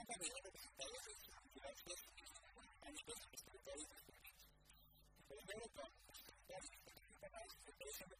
cuenta de oro que está ahí, que las dos han sido escritores de Pero luego, con los escritores, que están ahí, que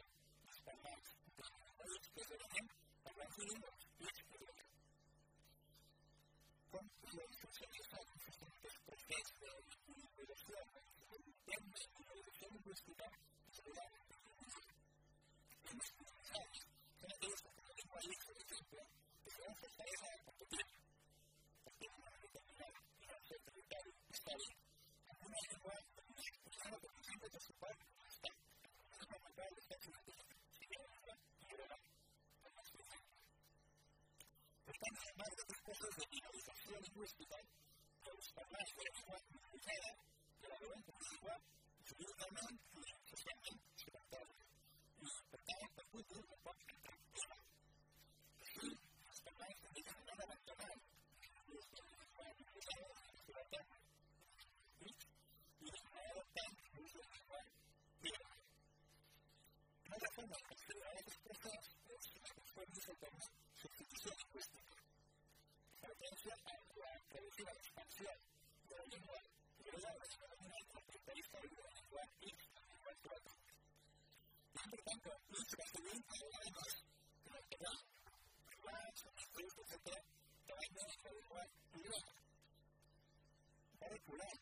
hospital, que los papás de la ciudad cruzada, que la ven por su ciudad, se ven también, se ven también, se ven también, y se ven Gracias.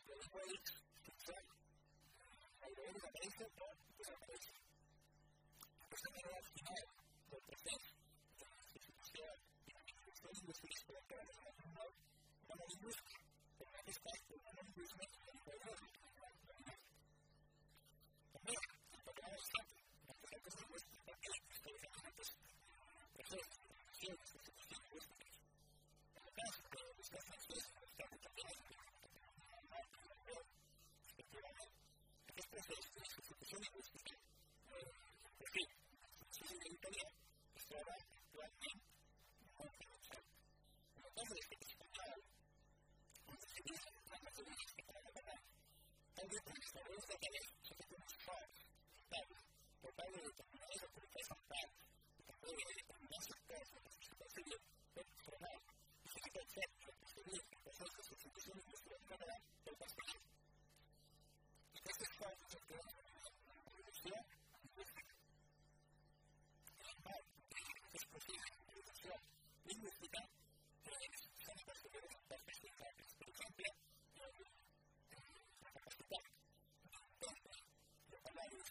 fortaleza que ele que ele sofre, sabe? Por causa do primeiro, porque faz um pacto, também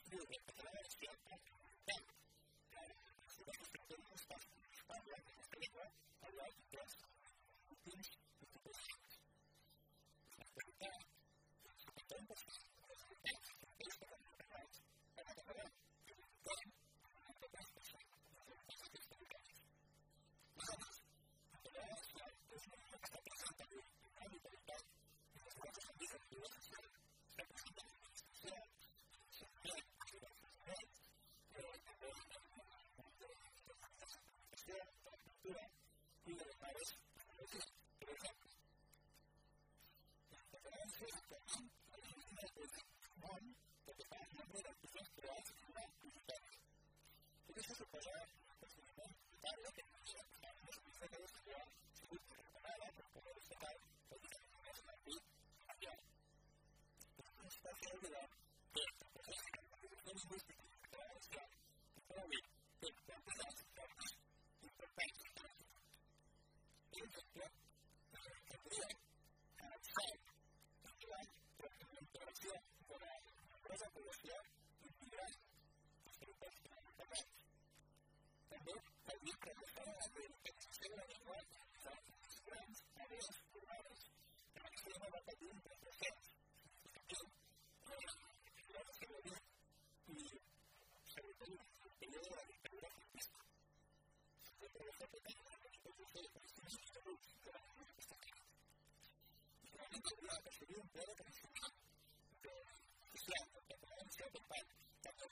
through it because I always feel that then the rest of the thing is that I like the paper, I like the dress, the things, the positions. And then, the empathy, the empathy, Gracias. esa curiosidad inspirar sus que en Internet. También la micros están en el que de lenguaje, son sus grandes tareas de para que se a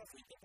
がついて